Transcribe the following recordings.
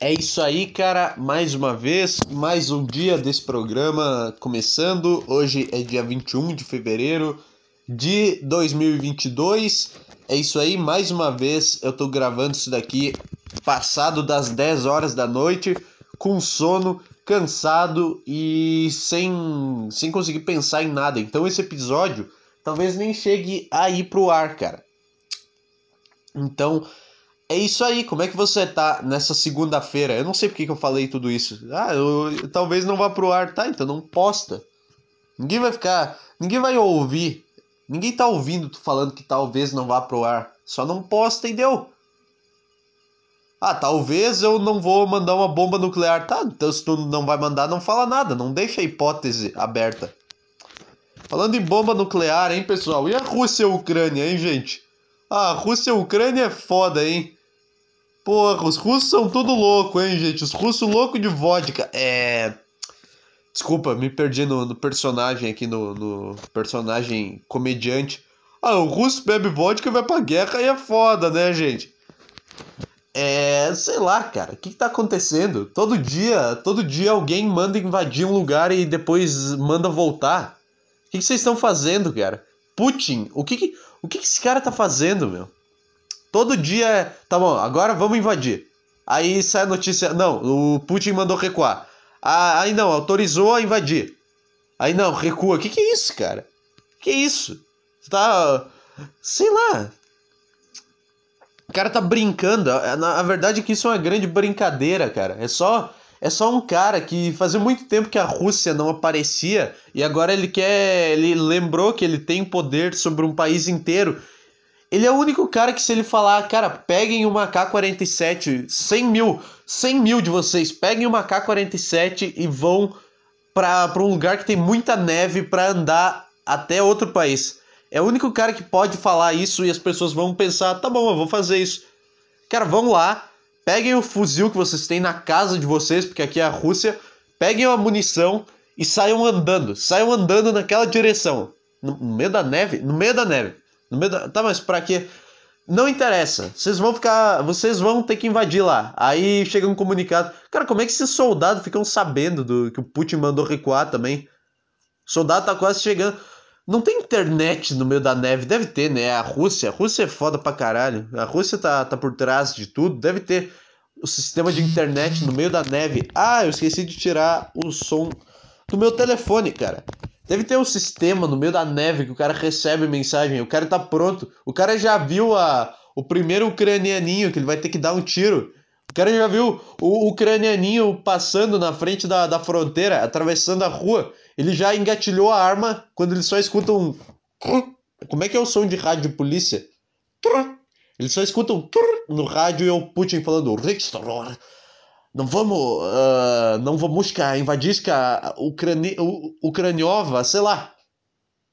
É isso aí, cara. Mais uma vez, mais um dia desse programa começando. Hoje é dia 21 de fevereiro de 2022. É isso aí, mais uma vez eu tô gravando isso daqui passado das 10 horas da noite, com sono, cansado e sem, sem conseguir pensar em nada. Então esse episódio talvez nem chegue a ir pro ar, cara. Então, é isso aí, como é que você tá nessa segunda-feira? Eu não sei porque que eu falei tudo isso. Ah, eu, eu, talvez não vá pro ar, tá? Então não posta. Ninguém vai ficar. Ninguém vai ouvir. Ninguém tá ouvindo tu falando que talvez não vá pro ar. Só não posta e deu. Ah, talvez eu não vou mandar uma bomba nuclear. Tá, então se tu não vai mandar, não fala nada. Não deixa a hipótese aberta. Falando em bomba nuclear, hein, pessoal? E a Rússia e a Ucrânia, hein, gente? Ah, Rússia e Ucrânia é foda, hein? Porra, os russos são tudo louco, hein, gente? Os russos loucos de vodka. É. Desculpa, me perdi no, no personagem aqui, no, no, personagem comediante. Ah, o russo bebe vodka e vai pra guerra e é foda, né, gente? É. Sei lá, cara. O que, que tá acontecendo? Todo dia, todo dia alguém manda invadir um lugar e depois manda voltar. O que, que vocês estão fazendo, cara? Putin, o que, que o que, que esse cara tá fazendo, meu? Todo dia é. Tá bom, agora vamos invadir. Aí sai a notícia. Não, o Putin mandou recuar. Ah, aí não, autorizou a invadir. Aí não, recua. Que que é isso, cara? Que isso? Você tá. Sei lá. O cara tá brincando. Na verdade é que isso é uma grande brincadeira, cara. É só. É só um cara que fazia muito tempo que a Rússia não aparecia e agora ele quer. Ele lembrou que ele tem poder sobre um país inteiro ele é o único cara que, se ele falar, cara, peguem uma K-47, 100 mil, 100 mil de vocês, peguem uma K-47 e vão para um lugar que tem muita neve para andar até outro país. É o único cara que pode falar isso e as pessoas vão pensar, tá bom, eu vou fazer isso. Cara, vão lá, peguem o fuzil que vocês têm na casa de vocês, porque aqui é a Rússia, peguem a munição e saiam andando, saiam andando naquela direção. No meio da neve, no meio da neve. No meio da... Tá, mas pra quê? Não interessa. Vocês vão ficar. Vocês vão ter que invadir lá. Aí chega um comunicado. Cara, como é que esses soldados ficam sabendo do que o Putin mandou recuar também? O soldado tá quase chegando. Não tem internet no meio da neve. Deve ter, né? A Rússia. A Rússia é foda pra caralho. A Rússia tá, tá por trás de tudo. Deve ter o sistema de internet no meio da neve. Ah, eu esqueci de tirar o som do meu telefone, cara. Deve ter um sistema no meio da neve que o cara recebe mensagem, o cara tá pronto. O cara já viu a, o primeiro ucranianinho que ele vai ter que dar um tiro. O cara já viu o ucranianinho passando na frente da, da fronteira, atravessando a rua. Ele já engatilhou a arma quando ele só escuta um. Como é que é o som de rádio de polícia? Ele só escuta um no rádio e o Putin falando não vamos, uh, não vamos invadir a Ucrani, Ucraniova, sei lá.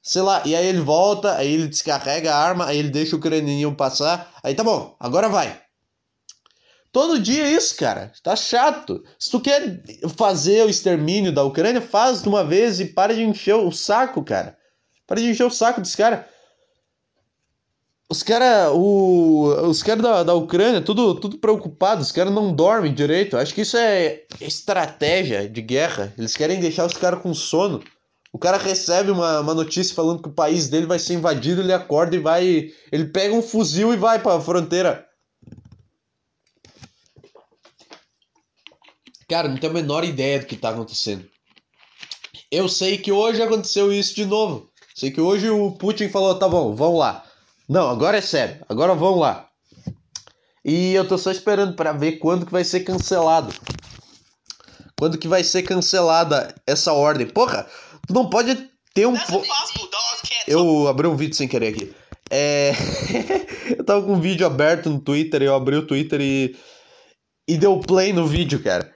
Sei lá, e aí ele volta, aí ele descarrega a arma, aí ele deixa o ucraniano passar, aí tá bom, agora vai. Todo dia é isso, cara. Tá chato. Se tu quer fazer o extermínio da Ucrânia, faz de uma vez e para de encher o saco, cara. Para de encher o saco desse cara. Os caras os cara da, da Ucrânia, tudo, tudo preocupado, os caras não dormem direito. Acho que isso é estratégia de guerra. Eles querem deixar os caras com sono. O cara recebe uma, uma notícia falando que o país dele vai ser invadido, ele acorda e vai. Ele pega um fuzil e vai pra fronteira. Cara, não tenho a menor ideia do que tá acontecendo. Eu sei que hoje aconteceu isso de novo. Sei que hoje o Putin falou: tá bom, vamos lá. Não, agora é sério. Agora vamos lá. E eu tô só esperando para ver quando que vai ser cancelado. Quando que vai ser cancelada essa ordem? Porra, tu não pode ter um. Eu abri um vídeo sem querer aqui. É. eu tava com um vídeo aberto no Twitter, eu abri o Twitter e. E deu play no vídeo, cara.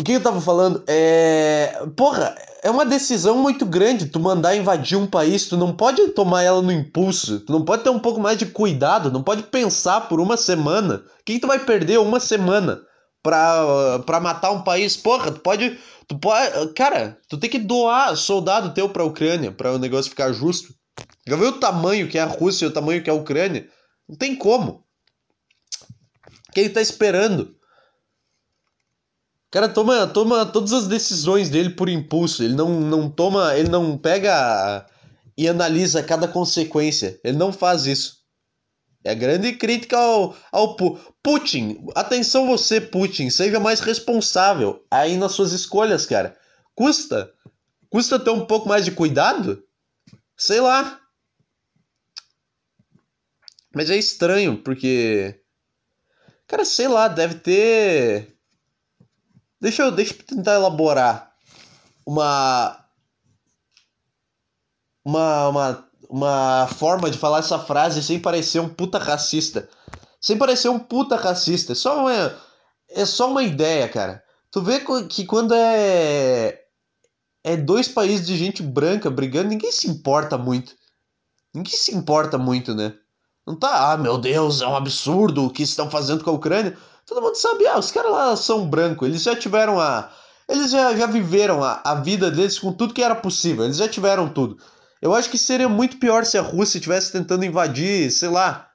O que eu tava falando? É. Porra, é uma decisão muito grande tu mandar invadir um país, tu não pode tomar ela no impulso, tu não pode ter um pouco mais de cuidado, não pode pensar por uma semana. Quem tu vai perder uma semana pra, pra matar um país? Porra, tu pode. Tu pode. Cara, tu tem que doar soldado teu pra Ucrânia pra o negócio ficar justo. Já viu o tamanho que é a Rússia e o tamanho que é a Ucrânia? Não tem como. Quem tá esperando? Cara toma, toma todas as decisões dele por impulso. Ele não, não toma. Ele não pega e analisa cada consequência. Ele não faz isso. É a grande crítica ao, ao Putin. Atenção você, Putin. Seja mais responsável aí nas suas escolhas, cara. Custa. Custa ter um pouco mais de cuidado? Sei lá. Mas é estranho, porque. Cara, sei lá, deve ter. Deixa eu, deixa eu tentar elaborar uma, uma, uma, uma forma de falar essa frase sem parecer um puta racista. Sem parecer um puta racista. É só uma, é só uma ideia, cara. Tu vê que quando é. É dois países de gente branca brigando, ninguém se importa muito. Ninguém se importa muito, né? Não tá, ah, meu Deus, é um absurdo o que estão fazendo com a Ucrânia. Todo mundo sabe, ah, os caras lá são brancos, eles já tiveram a. Eles já, já viveram a, a vida deles com tudo que era possível, eles já tiveram tudo. Eu acho que seria muito pior se a Rússia estivesse tentando invadir, sei lá,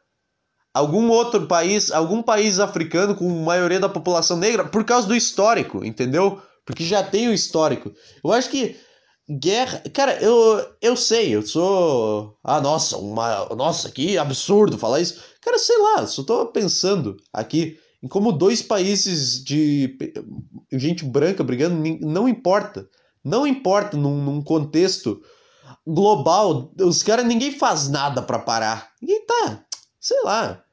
algum outro país, algum país africano com maioria da população negra, por causa do histórico, entendeu? Porque já tem o histórico. Eu acho que guerra. Cara, eu, eu sei, eu sou. Ah, nossa, uma. Nossa, que absurdo falar isso. Cara, sei lá, só tô pensando aqui em como dois países de gente branca brigando não importa. Não importa num, num contexto global, os caras ninguém faz nada para parar. Ninguém tá, sei lá.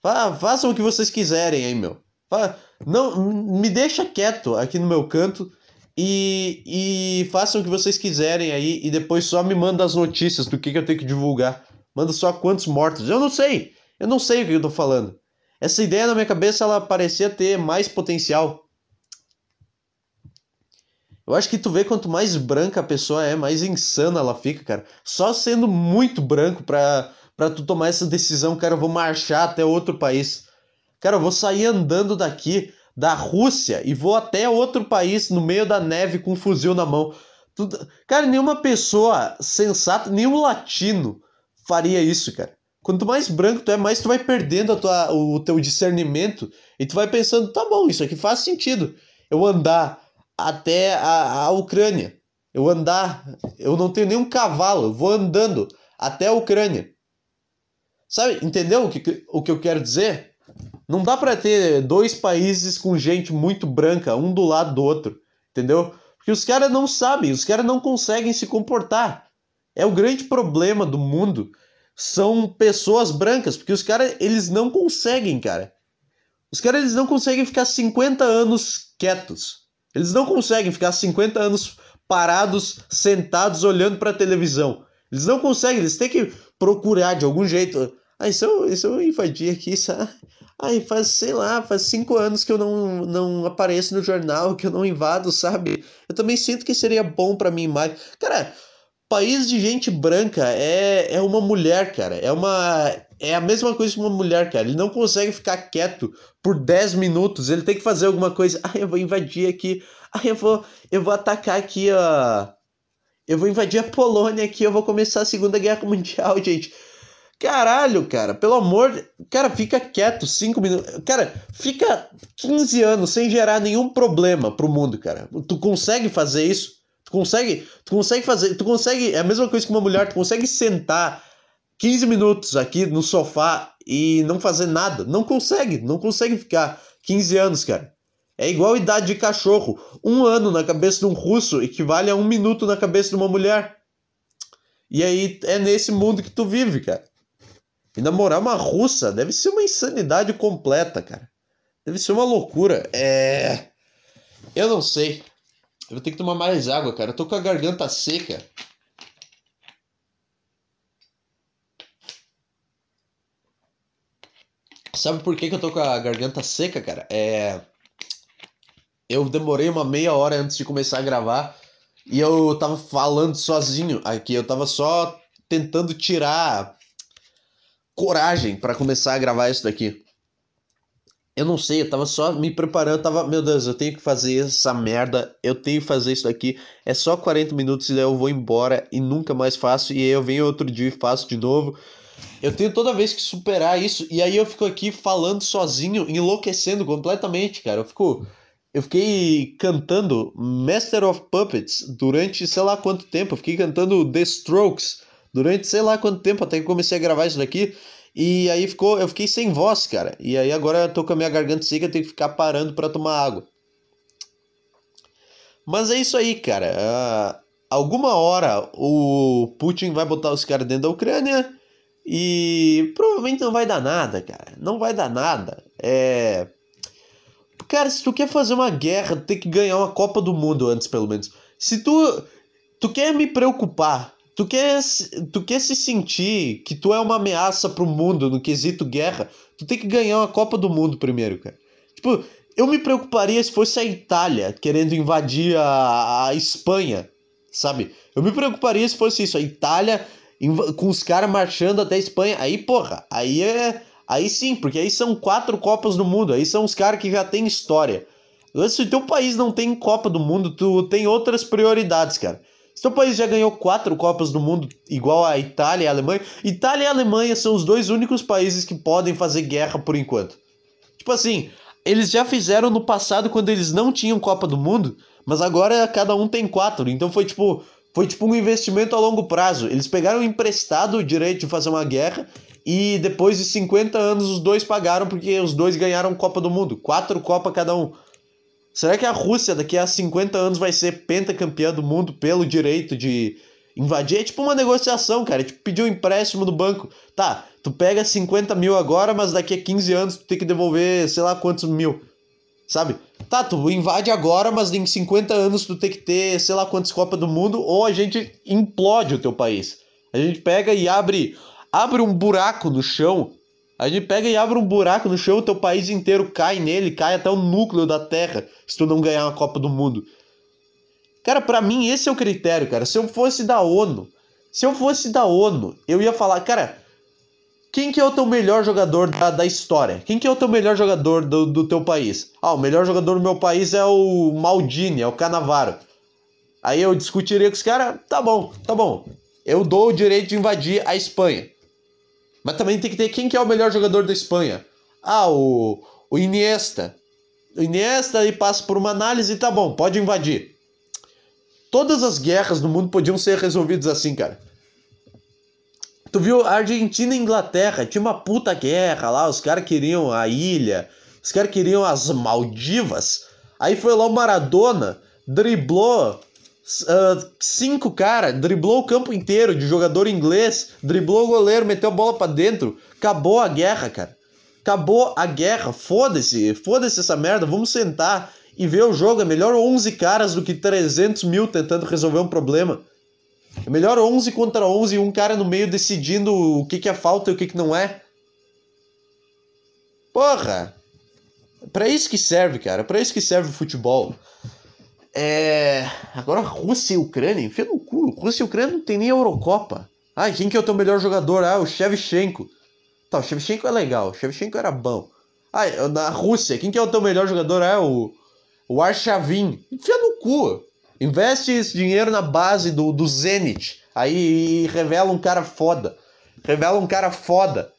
Fa façam o que vocês quiserem aí, meu. Fa não me deixa quieto aqui no meu canto e, e façam o que vocês quiserem aí e depois só me manda as notícias do que, que eu tenho que divulgar. Manda só quantos mortos. Eu não sei. Eu não sei o que eu tô falando. Essa ideia na minha cabeça ela parecia ter mais potencial. Eu acho que tu vê quanto mais branca a pessoa é, mais insana ela fica, cara. Só sendo muito branco pra, pra tu tomar essa decisão, cara, eu vou marchar até outro país. Cara, eu vou sair andando daqui, da Rússia, e vou até outro país no meio da neve com um fuzil na mão. Cara, nenhuma pessoa sensata, nenhum latino faria isso, cara. Quanto mais branco tu é, mais tu vai perdendo a tua, o teu discernimento e tu vai pensando, tá bom, isso aqui faz sentido. Eu andar até a, a Ucrânia. Eu andar, eu não tenho nenhum cavalo, vou andando até a Ucrânia. Sabe, entendeu o que, o que eu quero dizer? Não dá para ter dois países com gente muito branca, um do lado do outro, entendeu? Porque os caras não sabem, os caras não conseguem se comportar. É o grande problema do mundo são pessoas brancas, porque os caras, eles não conseguem, cara. Os caras, eles não conseguem ficar 50 anos quietos. Eles não conseguem ficar 50 anos parados, sentados, olhando para a televisão. Eles não conseguem, eles têm que procurar de algum jeito. Ah, isso eu, isso eu invadi aqui, sabe? Ai, faz, sei lá, faz cinco anos que eu não, não apareço no jornal, que eu não invado, sabe? Eu também sinto que seria bom para mim mais. Cara, país de gente branca é, é uma mulher, cara. É uma. É a mesma coisa que uma mulher, cara. Ele não consegue ficar quieto por 10 minutos. Ele tem que fazer alguma coisa. Ah, eu vou invadir aqui. Ah, eu vou, eu vou atacar aqui, ó. Eu vou invadir a Polônia aqui. Eu vou começar a Segunda Guerra Mundial, gente. Caralho, cara, pelo amor. Cara, fica quieto, 5 minutos. Cara, fica 15 anos sem gerar nenhum problema pro mundo, cara. Tu consegue fazer isso? Consegue, tu consegue fazer, tu consegue, é a mesma coisa que uma mulher, tu consegue sentar 15 minutos aqui no sofá e não fazer nada. Não consegue, não consegue ficar 15 anos, cara. É igual a idade de cachorro. Um ano na cabeça de um russo equivale a um minuto na cabeça de uma mulher. E aí é nesse mundo que tu vive, cara. E namorar uma russa deve ser uma insanidade completa, cara. Deve ser uma loucura. É. Eu não sei. Eu vou ter que tomar mais água, cara. Eu tô com a garganta seca. Sabe por que, que eu tô com a garganta seca, cara? É. Eu demorei uma meia hora antes de começar a gravar e eu tava falando sozinho aqui. Eu tava só tentando tirar coragem para começar a gravar isso daqui. Eu não sei, eu tava só me preparando, tava, meu Deus, eu tenho que fazer essa merda, eu tenho que fazer isso aqui. É só 40 minutos e daí eu vou embora e nunca mais faço. E aí eu venho outro dia e faço de novo. Eu tenho toda vez que superar isso. E aí eu fico aqui falando sozinho, enlouquecendo completamente, cara. Eu fico. eu fiquei cantando Master of Puppets durante sei lá quanto tempo. Eu fiquei cantando The Strokes durante sei lá quanto tempo, até que comecei a gravar isso daqui. E aí ficou, eu fiquei sem voz, cara. E aí agora eu tô com a minha garganta seca, eu tenho que ficar parando para tomar água. Mas é isso aí, cara. Uh, alguma hora o Putin vai botar os caras dentro da Ucrânia e provavelmente não vai dar nada, cara. Não vai dar nada. É. Cara, se tu quer fazer uma guerra, tem que ganhar uma Copa do Mundo antes, pelo menos. Se tu. Tu quer me preocupar, tu quer, tu quer se sentir que tu é uma ameaça pro mundo no quesito guerra, tu tem que ganhar uma Copa do Mundo primeiro, cara. Tipo, eu me preocuparia se fosse a Itália querendo invadir a, a Espanha, sabe? Eu me preocuparia se fosse isso, a Itália com os caras marchando até a Espanha. Aí, porra, aí é Aí sim, porque aí são quatro Copas do Mundo, aí são os caras que já têm história. Se o teu país não tem Copa do Mundo, tu tem outras prioridades, cara. Se teu país já ganhou quatro Copas do Mundo, igual a Itália e a Alemanha, Itália e Alemanha são os dois únicos países que podem fazer guerra por enquanto. Tipo assim, eles já fizeram no passado quando eles não tinham Copa do Mundo, mas agora cada um tem quatro. Então foi tipo, foi tipo um investimento a longo prazo. Eles pegaram emprestado o direito de fazer uma guerra e depois de 50 anos os dois pagaram porque os dois ganharam Copa do Mundo, quatro Copa cada um. Será que a Rússia daqui a 50 anos vai ser pentacampeã do mundo pelo direito de invadir? É tipo uma negociação, cara. É tipo pedir um empréstimo no banco. Tá, tu pega 50 mil agora, mas daqui a 15 anos tu tem que devolver sei lá quantos mil. Sabe? Tá, tu invade agora, mas em 50 anos tu tem que ter sei lá quantas Copas do Mundo, ou a gente implode o teu país. A gente pega e abre abre um buraco no chão. A gente pega e abre um buraco no chão, o teu país inteiro cai nele, cai até o núcleo da Terra, se tu não ganhar uma Copa do Mundo. Cara, para mim esse é o critério, cara. Se eu fosse da ONU, se eu fosse da ONU, eu ia falar, cara, quem que é o teu melhor jogador da, da história? Quem que é o teu melhor jogador do, do teu país? Ah, o melhor jogador do meu país é o Maldini, é o Canavaro. Aí eu discutiria com os caras, tá bom, tá bom. Eu dou o direito de invadir a Espanha. Mas também tem que ter quem que é o melhor jogador da Espanha. Ah, o, o Iniesta. O Iniesta aí passa por uma análise e tá bom, pode invadir. Todas as guerras no mundo podiam ser resolvidas assim, cara. Tu viu Argentina e Inglaterra, tinha uma puta guerra lá, os caras queriam a ilha, os caras queriam as Maldivas. Aí foi lá o Maradona, driblou uh, cinco cara, driblou o campo inteiro de jogador inglês, driblou o goleiro, meteu a bola para dentro, acabou a guerra, cara. Acabou a guerra, foda-se, foda-se essa merda, vamos sentar e ver o jogo. É melhor 11 caras do que 300 mil tentando resolver um problema. É melhor 11 contra 11 e um cara no meio decidindo o que, que é falta e o que, que não é. Porra! Pra isso que serve, cara. Pra isso que serve o futebol. É... Agora Rússia e Ucrânia, enfia no cu. Rússia e Ucrânia não tem nem Eurocopa. Ah, quem que é o teu melhor jogador? Ah, o Shevchenko. Tá, o Shevchenko é legal, o Shevchenko era bom. Ah, na Rússia, quem que é o teu melhor jogador? Ah, o, o Arshavin. Enfia no cu. Investe esse dinheiro na base do, do Zenit. Aí revela um cara foda. Revela um cara foda.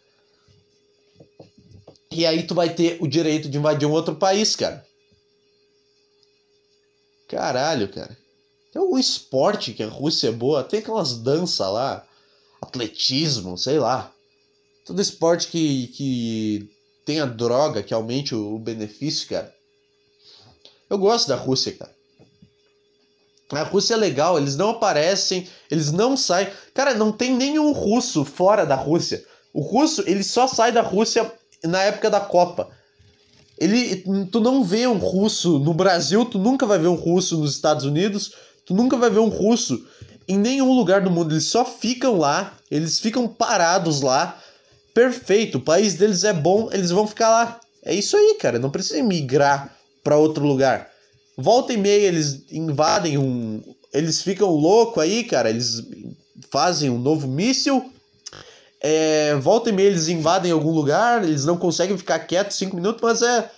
E aí tu vai ter o direito de invadir um outro país, cara. Caralho, cara. Tem algum esporte que a Rússia é boa? Tem aquelas danças lá, atletismo, sei lá. Todo esporte que, que tenha droga, que aumente o, o benefício, cara. Eu gosto da Rússia, cara. A Rússia é legal, eles não aparecem, eles não saem. Cara, não tem nenhum russo fora da Rússia. O russo, ele só sai da Rússia na época da Copa. Ele, tu não vê um russo no Brasil, tu nunca vai ver um russo nos Estados Unidos, tu nunca vai ver um russo em nenhum lugar do mundo. Eles só ficam lá, eles ficam parados lá. Perfeito, o país deles é bom, eles vão ficar lá. É isso aí, cara. Não precisa migrar para outro lugar. Volta e meia eles invadem um. Eles ficam louco aí, cara. Eles fazem um novo míssil é, volta e meia eles invadem algum lugar, eles não conseguem ficar quietos 5 minutos, mas é,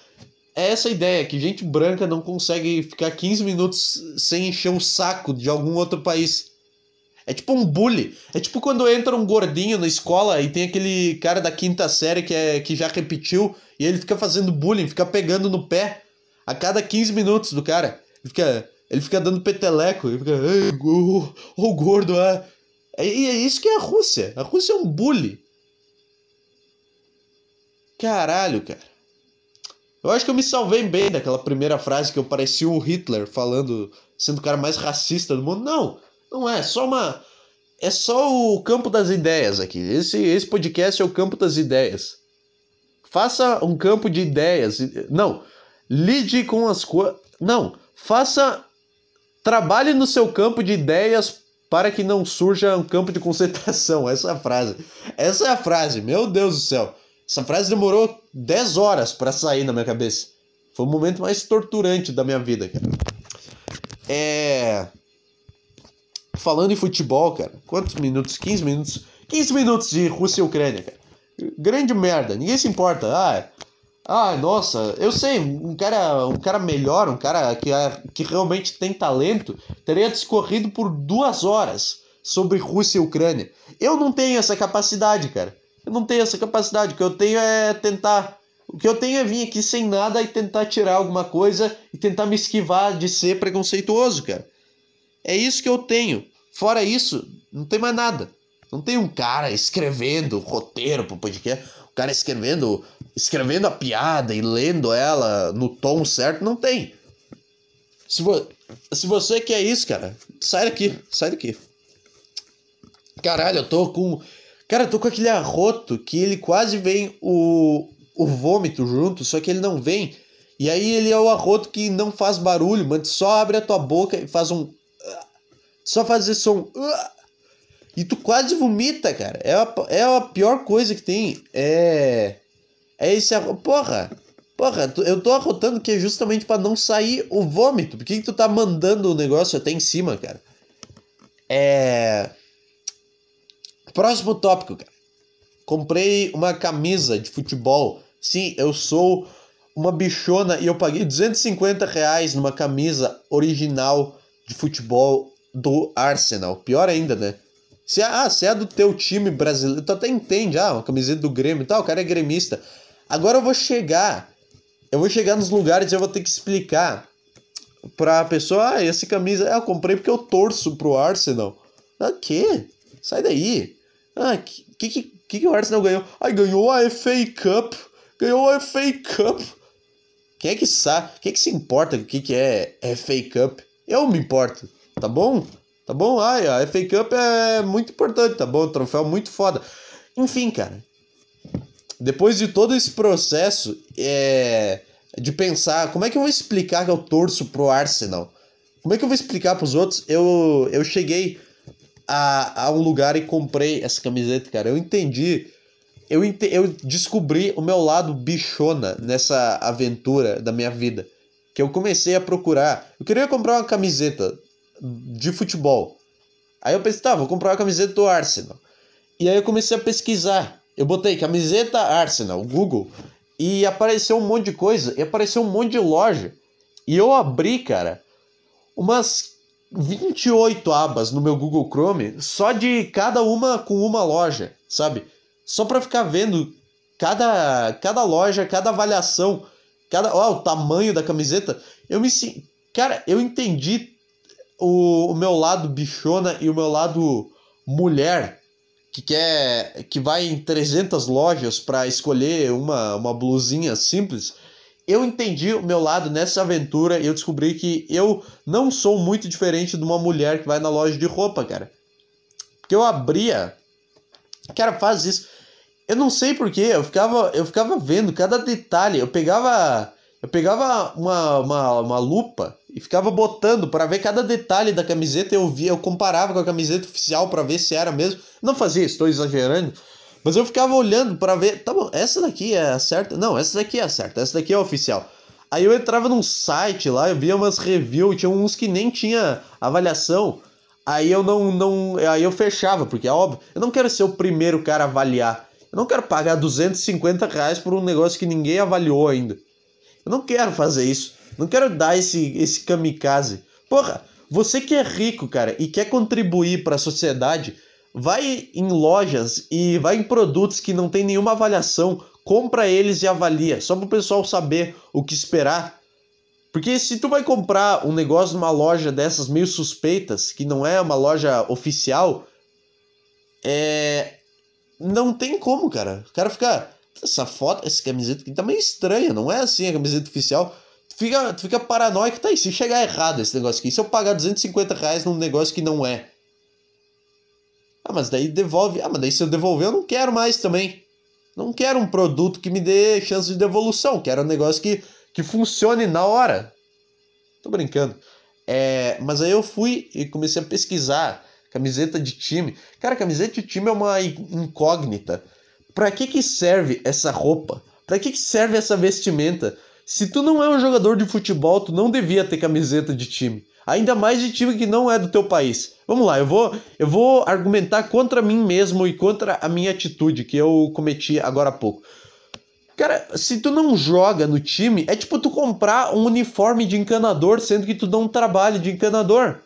é essa ideia, que gente branca não consegue ficar 15 minutos sem encher um saco de algum outro país. É tipo um bully. É tipo quando entra um gordinho na escola e tem aquele cara da quinta série que, é, que já repetiu e ele fica fazendo bullying, fica pegando no pé. a cada 15 minutos do cara. Ele fica, ele fica dando peteleco, ele fica, ô oh, gordo, ah. E é isso que é a Rússia. A Rússia é um bully. Caralho, cara. Eu acho que eu me salvei bem daquela primeira frase que eu parecia o Hitler falando, sendo o cara mais racista do mundo. Não, não é. Só uma. É só o campo das ideias aqui. Esse, esse podcast é o campo das ideias. Faça um campo de ideias. Não. Lide com as coisas. Não. Faça. Trabalhe no seu campo de ideias para que não surja um campo de concentração. Essa é a frase. Essa é a frase. Meu Deus do céu. Essa frase demorou 10 horas para sair na minha cabeça. Foi o momento mais torturante da minha vida, cara. É. Falando em futebol, cara. Quantos minutos? 15 minutos. 15 minutos de Rússia e Ucrânia, cara. Grande merda. Ninguém se importa. Ah, ah, nossa, eu sei, um cara, um cara melhor, um cara que, que realmente tem talento, teria discorrido por duas horas sobre Rússia e Ucrânia. Eu não tenho essa capacidade, cara. Eu não tenho essa capacidade. O que eu tenho é tentar. O que eu tenho é vir aqui sem nada e tentar tirar alguma coisa e tentar me esquivar de ser preconceituoso, cara. É isso que eu tenho. Fora isso, não tem mais nada. Não tem um cara escrevendo roteiro pro podcast, cara escrevendo, escrevendo a piada e lendo ela no tom certo, não tem. Se, vo se você quer isso, cara, sai daqui, sai daqui. Caralho, eu tô com. Cara, eu tô com aquele arroto que ele quase vem o, o vômito junto, só que ele não vem. E aí ele é o arroto que não faz barulho, mas só abre a tua boca e faz um. Só faz esse som. E tu quase vomita, cara. É a, é a pior coisa que tem. É. É esse. Porra! Porra, eu tô arrotando que é justamente para não sair o vômito. Por que, que tu tá mandando o negócio até em cima, cara? É. Próximo tópico, cara. Comprei uma camisa de futebol. Sim, eu sou uma bichona e eu paguei 250 reais numa camisa original de futebol do Arsenal. Pior ainda, né? Se, ah, se é do teu time brasileiro, tu até entende, ah, uma camiseta do Grêmio e tal, o cara é gremista. Agora eu vou chegar, eu vou chegar nos lugares e eu vou ter que explicar pra pessoa, ah, essa camisa, ah, eu comprei porque eu torço pro Arsenal. Ah, que? Sai daí. Ah, que que, que que o Arsenal ganhou? Ah, ganhou a FA Cup. Ganhou a FA Cup. Quem é que sabe? Quem é que se importa o que, que é FA Cup? Eu me importo, tá bom? Tá bom? Ai, a FA Cup é muito importante, tá bom? troféu muito foda. Enfim, cara. Depois de todo esse processo é, de pensar como é que eu vou explicar que eu torço pro Arsenal? Como é que eu vou explicar pros outros? Eu, eu cheguei a, a um lugar e comprei essa camiseta, cara. Eu entendi. Eu, eu descobri o meu lado bichona nessa aventura da minha vida. Que eu comecei a procurar. Eu queria comprar uma camiseta de futebol. Aí eu pensei, tá, vou comprar uma camiseta do Arsenal. E aí eu comecei a pesquisar. Eu botei camiseta Arsenal, Google, e apareceu um monte de coisa, e apareceu um monte de loja. E eu abri, cara, umas 28 abas no meu Google Chrome, só de cada uma com uma loja, sabe? Só para ficar vendo cada, cada loja, cada avaliação, cada, ó, o tamanho da camiseta. Eu me cara, eu entendi o, o meu lado bichona e o meu lado mulher que quer que vai em 300 lojas para escolher uma, uma blusinha simples, eu entendi o meu lado nessa aventura e eu descobri que eu não sou muito diferente de uma mulher que vai na loja de roupa, cara. Porque eu abria. Cara, faz isso. Eu não sei porquê, eu ficava, eu ficava vendo cada detalhe. Eu pegava. Eu pegava uma, uma, uma lupa e ficava botando para ver cada detalhe da camiseta. Eu via, eu comparava com a camiseta oficial para ver se era mesmo. Não fazia, estou exagerando. Mas eu ficava olhando para ver, tá bom, essa daqui é a certa? Não, essa daqui é a certa, essa daqui é a oficial. Aí eu entrava num site lá, eu via umas reviews, tinha uns que nem tinha avaliação. Aí eu não, não, aí eu fechava, porque é óbvio, eu não quero ser o primeiro cara a avaliar. Eu não quero pagar 250 reais por um negócio que ninguém avaliou ainda. Eu não quero fazer isso. Não quero dar esse, esse kamikaze. Porra, você que é rico, cara, e quer contribuir para a sociedade, vai em lojas e vai em produtos que não tem nenhuma avaliação, compra eles e avalia, só para o pessoal saber o que esperar. Porque se tu vai comprar um negócio numa loja dessas meio suspeitas, que não é uma loja oficial, é. Não tem como, cara. O cara fica. Essa foto, essa camiseta aqui tá meio estranha, não é assim a camiseta oficial. Fica, tu fica paranoico, tá aí. Se chegar errado esse negócio aqui, se eu pagar 250 reais num negócio que não é. Ah, mas daí devolve. Ah, mas daí se eu devolver, eu não quero mais também. Não quero um produto que me dê chance de devolução. Quero um negócio que, que funcione na hora. Tô brincando. É, mas aí eu fui e comecei a pesquisar camiseta de time. Cara, camiseta de time é uma incógnita. Pra que que serve essa roupa? Pra que que serve essa vestimenta? Se tu não é um jogador de futebol, tu não devia ter camiseta de time. Ainda mais de time que não é do teu país. Vamos lá, eu vou, eu vou argumentar contra mim mesmo e contra a minha atitude que eu cometi agora há pouco. Cara, se tu não joga no time, é tipo tu comprar um uniforme de encanador, sendo que tu não trabalha de encanador.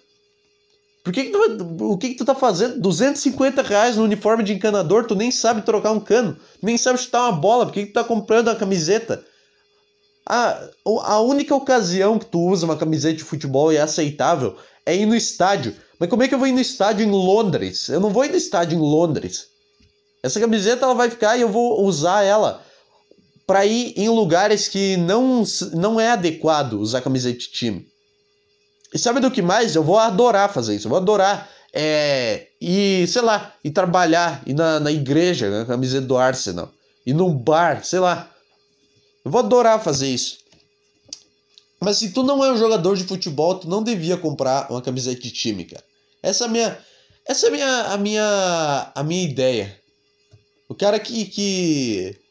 Por que, que tu, o que, que tu tá fazendo? 250 reais no uniforme de encanador, tu nem sabe trocar um cano, nem sabe chutar uma bola, por que, que tu tá comprando uma camiseta? A, a única ocasião que tu usa uma camiseta de futebol e é aceitável é ir no estádio. Mas como é que eu vou ir no estádio em Londres? Eu não vou ir no estádio em Londres. Essa camiseta ela vai ficar e eu vou usar ela para ir em lugares que não, não é adequado usar camiseta de time. E sabe do que mais? Eu vou adorar fazer isso. Eu vou adorar é, ir, sei lá, ir trabalhar, ir na, na igreja, na camiseta do Arsenal, ir num bar, sei lá. Eu vou adorar fazer isso. Mas se tu não é um jogador de futebol, tu não devia comprar uma camiseta de time, cara. Essa é a minha, essa é a minha, a minha, a minha ideia. O cara que, que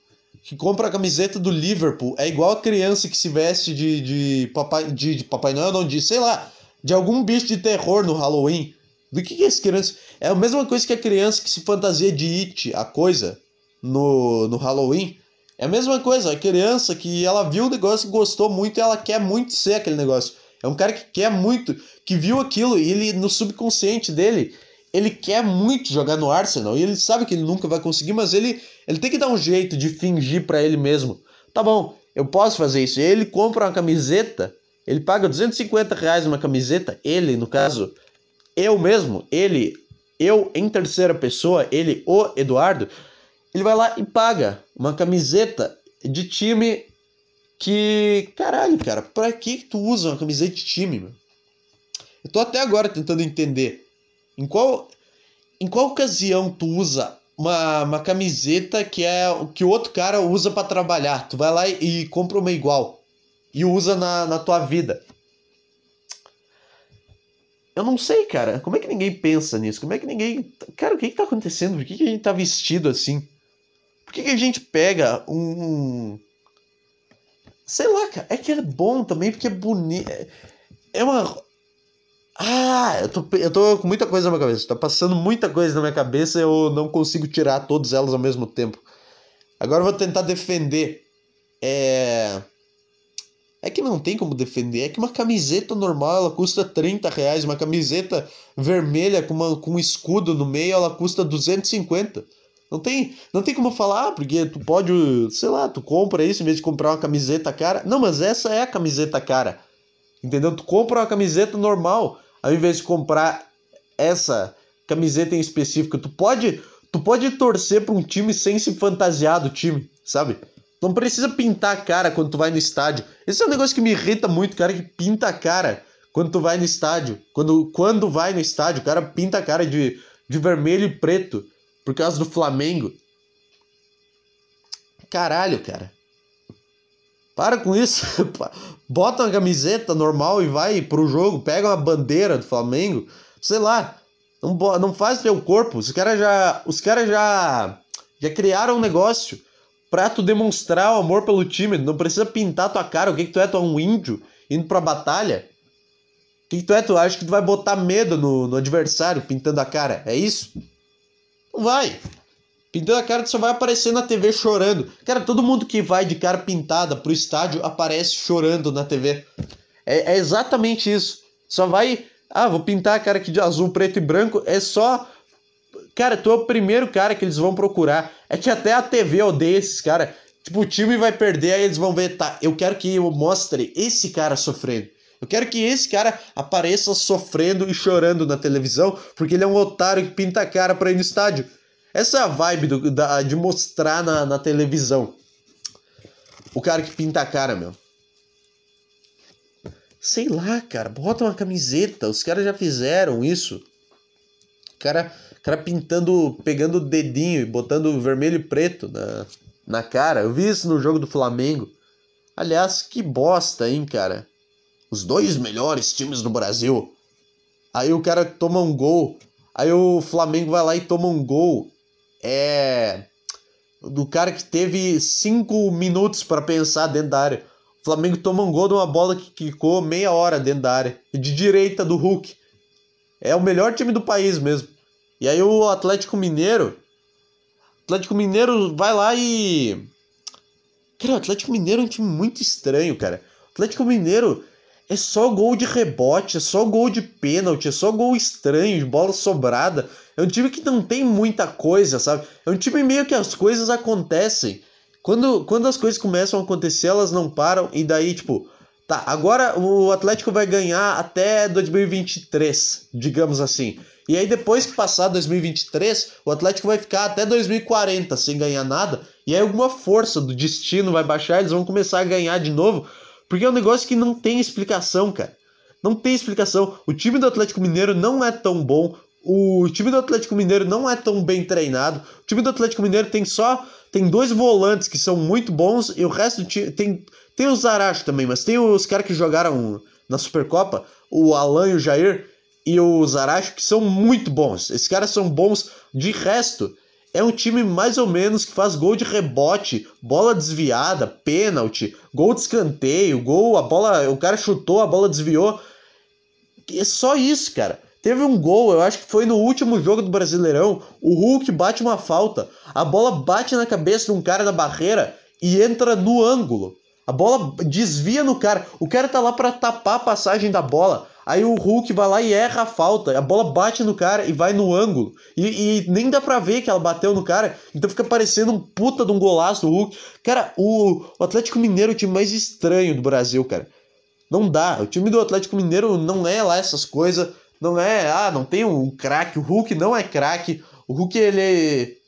que compra a camiseta do Liverpool é igual a criança que se veste de, de, papai, de, de Papai Noel, não, de, sei lá, de algum bicho de terror no Halloween. Do que, que é esse criança? É a mesma coisa que a criança que se fantasia de It, a coisa, no, no Halloween. É a mesma coisa, a criança que ela viu o negócio e gostou muito e ela quer muito ser aquele negócio. É um cara que quer muito, que viu aquilo e ele, no subconsciente dele, ele quer muito jogar no Arsenal e ele sabe que ele nunca vai conseguir, mas ele, ele tem que dar um jeito de fingir para ele mesmo. Tá bom, eu posso fazer isso. Ele compra uma camiseta, ele paga 250 reais uma camiseta, ele, no caso, eu mesmo, ele, eu em terceira pessoa, ele, o Eduardo, ele vai lá e paga uma camiseta de time que. Caralho, cara, pra que tu usa uma camiseta de time, meu? Eu tô até agora tentando entender. Em qual, em qual ocasião tu usa uma, uma camiseta que é o que outro cara usa para trabalhar? Tu vai lá e, e, compra uma igual e usa na, na tua vida. Eu não sei, cara. Como é que ninguém pensa nisso? Como é que ninguém. Cara, o que, que tá acontecendo? Por que, que a gente tá vestido assim? Por que, que a gente pega um. Sei lá, cara. É que é bom também, porque é bonito. É uma ah, eu tô, eu tô com muita coisa na minha cabeça. Tá passando muita coisa na minha cabeça e eu não consigo tirar todas elas ao mesmo tempo. Agora eu vou tentar defender. É. É que não tem como defender. É que uma camiseta normal ela custa 30 reais. Uma camiseta vermelha com, uma, com um escudo no meio ela custa 250. Não tem, não tem como falar, porque tu pode, sei lá, tu compra isso em vez de comprar uma camiseta cara. Não, mas essa é a camiseta cara. Entendeu? Tu compra uma camiseta normal ao invés de comprar essa camiseta em específico, tu pode, tu pode torcer para um time sem se fantasiar do time, sabe? Não precisa pintar a cara quando tu vai no estádio. Esse é um negócio que me irrita muito, cara que pinta a cara quando tu vai no estádio. Quando, quando vai no estádio, o cara pinta a cara de, de vermelho e preto por causa do Flamengo. Caralho, cara. Para com isso. Bota uma camiseta normal e vai pro jogo. Pega uma bandeira do Flamengo. Sei lá. Não, não faz teu corpo. Os caras já. Os caras já. Já criaram um negócio pra tu demonstrar o amor pelo time. Não precisa pintar tua cara. O que, que tu é? Tu é um índio indo pra batalha? O que, que tu é? Tu acha que tu vai botar medo no, no adversário pintando a cara? É isso? Vai. Pintando a cara, tu só vai aparecer na TV chorando. Cara, todo mundo que vai de cara pintada pro estádio aparece chorando na TV. É, é exatamente isso. Só vai. Ah, vou pintar a cara aqui de azul, preto e branco. É só. Cara, tu é o primeiro cara que eles vão procurar. É que até a TV odeia esses caras. Tipo, o time vai perder, aí eles vão ver, tá, eu quero que eu mostre esse cara sofrendo. Eu quero que esse cara apareça sofrendo e chorando na televisão, porque ele é um otário que pinta a cara pra ir no estádio. Essa é a vibe do, da, de mostrar na, na televisão. O cara que pinta a cara, meu. Sei lá, cara, bota uma camiseta. Os caras já fizeram isso. O cara, cara pintando, pegando o dedinho e botando vermelho e preto na, na cara. Eu vi isso no jogo do Flamengo. Aliás, que bosta, hein, cara. Os dois melhores times do Brasil. Aí o cara toma um gol. Aí o Flamengo vai lá e toma um gol. É. Do cara que teve cinco minutos para pensar dentro da área. O Flamengo toma um gol de uma bola que quicou meia hora dentro da área. De direita do Hulk. É o melhor time do país mesmo. E aí o Atlético Mineiro. Atlético Mineiro vai lá e. Cara, o Atlético Mineiro é um time muito estranho, cara. O Atlético Mineiro é só gol de rebote, é só gol de pênalti, é só gol estranho, de bola sobrada. É um time que não tem muita coisa, sabe? É um time meio que as coisas acontecem. Quando, quando as coisas começam a acontecer, elas não param, e daí, tipo, tá, agora o Atlético vai ganhar até 2023, digamos assim. E aí, depois que passar 2023, o Atlético vai ficar até 2040 sem ganhar nada, e aí alguma força do destino vai baixar, eles vão começar a ganhar de novo, porque é um negócio que não tem explicação, cara. Não tem explicação. O time do Atlético Mineiro não é tão bom. O time do Atlético Mineiro não é tão bem treinado. O time do Atlético Mineiro tem só tem dois volantes que são muito bons e o resto tem tem o Zaracho também, mas tem os caras que jogaram na Supercopa, o Alan e o Jair e o Zaracho que são muito bons. Esses caras são bons de resto. É um time mais ou menos que faz gol de rebote, bola desviada, pênalti, gol de escanteio, gol, a bola, o cara chutou, a bola desviou. É só isso, cara. Teve um gol, eu acho que foi no último jogo do Brasileirão. O Hulk bate uma falta. A bola bate na cabeça de um cara na barreira e entra no ângulo. A bola desvia no cara. O cara tá lá para tapar a passagem da bola. Aí o Hulk vai lá e erra a falta. A bola bate no cara e vai no ângulo. E, e, nem dá pra ver que ela bateu no cara. Então fica parecendo um puta de um golaço do Hulk. Cara, o, o Atlético Mineiro é o time mais estranho do Brasil, cara. Não dá. O time do Atlético Mineiro não é lá essas coisas. Não é, ah, não tem um craque. O Hulk não é craque. O Hulk, ele.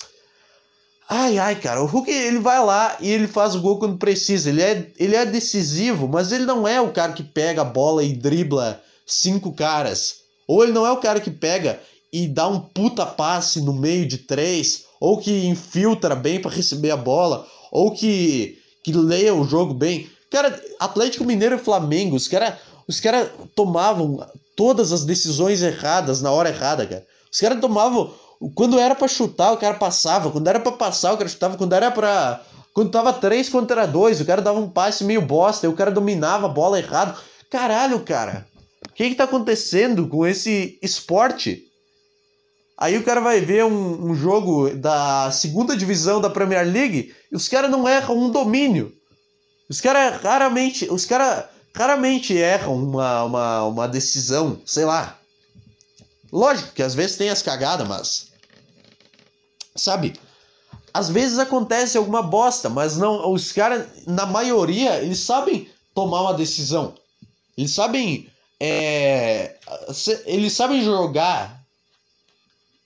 Ai, ai, cara, o Hulk ele vai lá e ele faz o gol quando precisa. Ele é, ele é decisivo, mas ele não é o cara que pega a bola e dribla cinco caras. Ou ele não é o cara que pega e dá um puta passe no meio de três, ou que infiltra bem para receber a bola, ou que, que leia o jogo bem. Cara, Atlético Mineiro e Flamengo, os caras os cara tomavam todas as decisões erradas na hora errada, cara. Os caras tomavam. Quando era para chutar, o cara passava. Quando era para passar, o cara chutava. Quando era pra. Quando tava 3 contra 2, o cara dava um passe meio bosta, e o cara dominava a bola errado. Caralho, cara. O que, que tá acontecendo com esse esporte? Aí o cara vai ver um, um jogo da segunda divisão da Premier League e os caras não erram um domínio. Os caras raramente. Os caras raramente erram uma, uma, uma decisão, sei lá. Lógico que às vezes tem as cagadas, mas. Sabe? Às vezes acontece alguma bosta, mas não. Os caras, na maioria, eles sabem tomar uma decisão. Eles sabem. É, eles sabem jogar.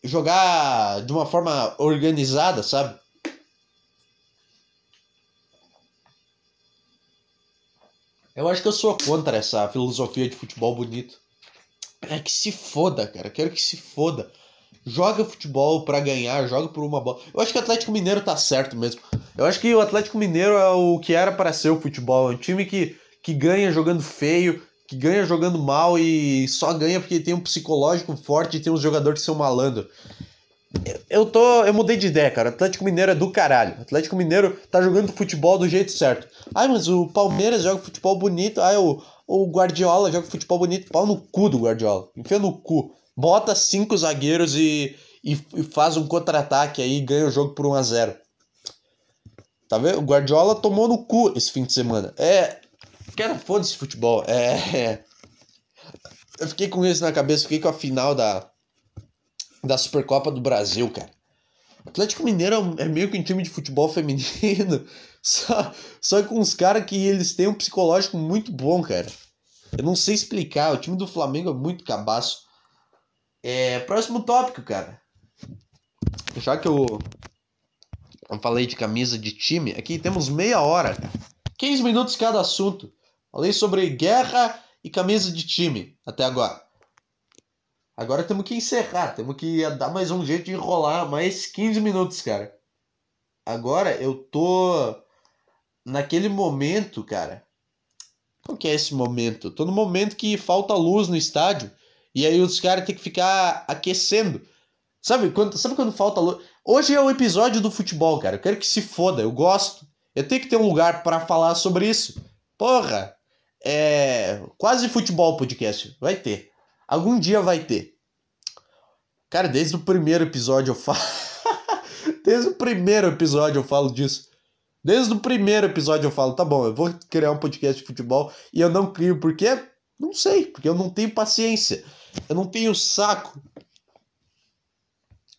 Jogar de uma forma organizada, sabe? Eu acho que eu sou contra essa filosofia de futebol bonito. É que se foda, cara. Quero que se foda. Joga futebol para ganhar, joga por uma bola. Eu acho que o Atlético Mineiro tá certo mesmo. Eu acho que o Atlético Mineiro é o que era para ser o futebol. É um time que, que ganha jogando feio, que ganha jogando mal e só ganha porque tem um psicológico forte e tem uns jogadores que são malandro. Eu tô. Eu mudei de ideia, cara. Atlético Mineiro é do caralho. Atlético Mineiro tá jogando futebol do jeito certo. Ai, mas o Palmeiras joga futebol bonito. Ai, o, o Guardiola joga futebol bonito. Pau no cu do Guardiola. Enfia no cu. Bota cinco zagueiros e, e, e faz um contra-ataque aí e ganha o jogo por 1x0. Tá vendo? O Guardiola tomou no cu esse fim de semana. É. Cara, foda-se futebol. É, é. Eu fiquei com isso na cabeça, fiquei com a final da da Supercopa do Brasil, cara. Atlético Mineiro é meio que um time de futebol feminino, só, só com uns caras que eles têm um psicológico muito bom, cara. Eu não sei explicar, o time do Flamengo é muito cabaço. É, próximo tópico, cara. Já que eu, eu falei de camisa de time, aqui temos meia hora, cara. 15 minutos cada assunto. Falei sobre guerra e camisa de time até agora. Agora temos que encerrar, temos que dar mais um jeito de enrolar mais 15 minutos, cara. Agora eu tô naquele momento, cara. Qual que é esse momento? Tô no momento que falta luz no estádio e aí os caras têm que ficar aquecendo. Sabe quando, sabe quando falta luz? Hoje é o episódio do futebol, cara. Eu quero que se foda, eu gosto. Eu tenho que ter um lugar para falar sobre isso. Porra! É. Quase futebol podcast. Vai ter. Algum dia vai ter. Cara, desde o primeiro episódio eu falo. desde o primeiro episódio eu falo disso. Desde o primeiro episódio eu falo, tá bom, eu vou criar um podcast de futebol e eu não crio porque não sei, porque eu não tenho paciência. Eu não tenho saco.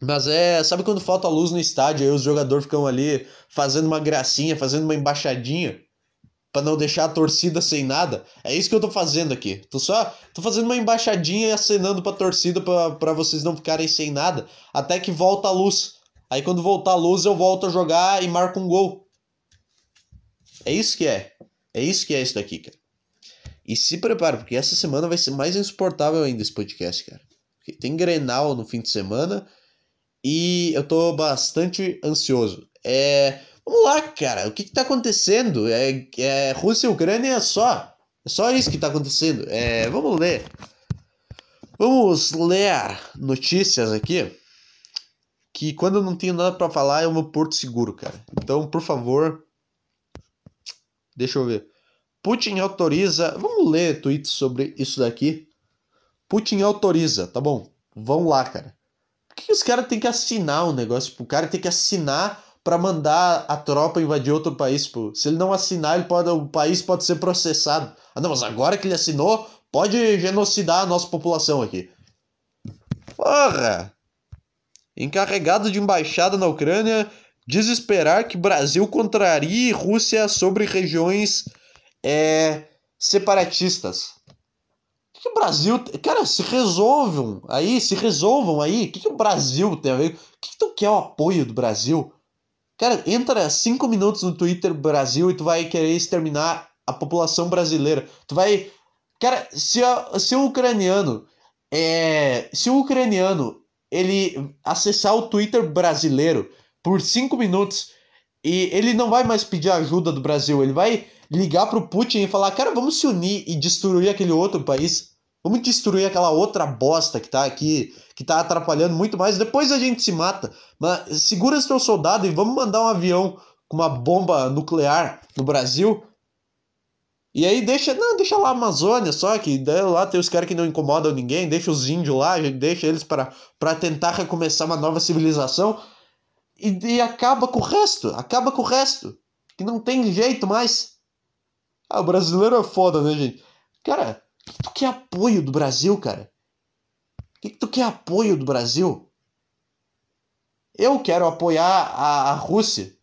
Mas é, sabe quando falta luz no estádio e os jogadores ficam ali fazendo uma gracinha, fazendo uma embaixadinha? Para não deixar a torcida sem nada. É isso que eu tô fazendo aqui. Tô só tô fazendo uma embaixadinha e acenando pra torcida para vocês não ficarem sem nada, até que volta a luz. Aí quando voltar a luz eu volto a jogar e marco um gol. É isso que é. É isso que é isso daqui, cara. E se prepara, porque essa semana vai ser mais insuportável ainda esse podcast, cara. Porque tem Grenal no fim de semana e eu tô bastante ansioso. É, Vamos lá, cara. O que, que tá acontecendo? É, é Rússia e Ucrânia só. É só isso que tá acontecendo. É, vamos ler. Vamos ler notícias aqui. Que quando eu não tenho nada para falar é o meu porto seguro, cara. Então, por favor. Deixa eu ver. Putin autoriza. Vamos ler tweets sobre isso daqui. Putin autoriza, tá bom? Vamos lá, cara. Por que, os caras têm que assinar um negócio? O cara tem que assinar para mandar a tropa invadir outro país. Pô. Se ele não assinar, ele pode, o país pode ser processado. Ah, não, mas agora que ele assinou, pode genocidar a nossa população aqui. Porra! Encarregado de embaixada na Ucrânia diz esperar que Brasil contrarie Rússia sobre regiões é, separatistas. O que, o Brasil. Cara, se resolvam aí, se resolvam aí. O que, que o Brasil tem a ver? O que, que tu quer o apoio do Brasil? Cara, entra cinco minutos no Twitter Brasil e tu vai querer exterminar a população brasileira. Tu vai. Cara, se, se o ucraniano. É, se o ucraniano ele acessar o Twitter brasileiro por cinco minutos e ele não vai mais pedir ajuda do Brasil, ele vai ligar pro Putin e falar: Cara, vamos se unir e destruir aquele outro país. Vamos destruir aquela outra bosta que tá aqui, que tá atrapalhando muito mais. Depois a gente se mata. Mas segura seu soldado e vamos mandar um avião com uma bomba nuclear no Brasil. E aí deixa, não, deixa lá a Amazônia só, que lá tem os caras que não incomodam ninguém, deixa os índios lá, deixa eles para tentar recomeçar uma nova civilização. E, e acaba com o resto, acaba com o resto. Que não tem jeito mais. Ah, o brasileiro é foda, né, gente? Cara, que apoio do Brasil, cara? Que, tu quer apoio do Brasil? Eu quero apoiar a, a Rússia.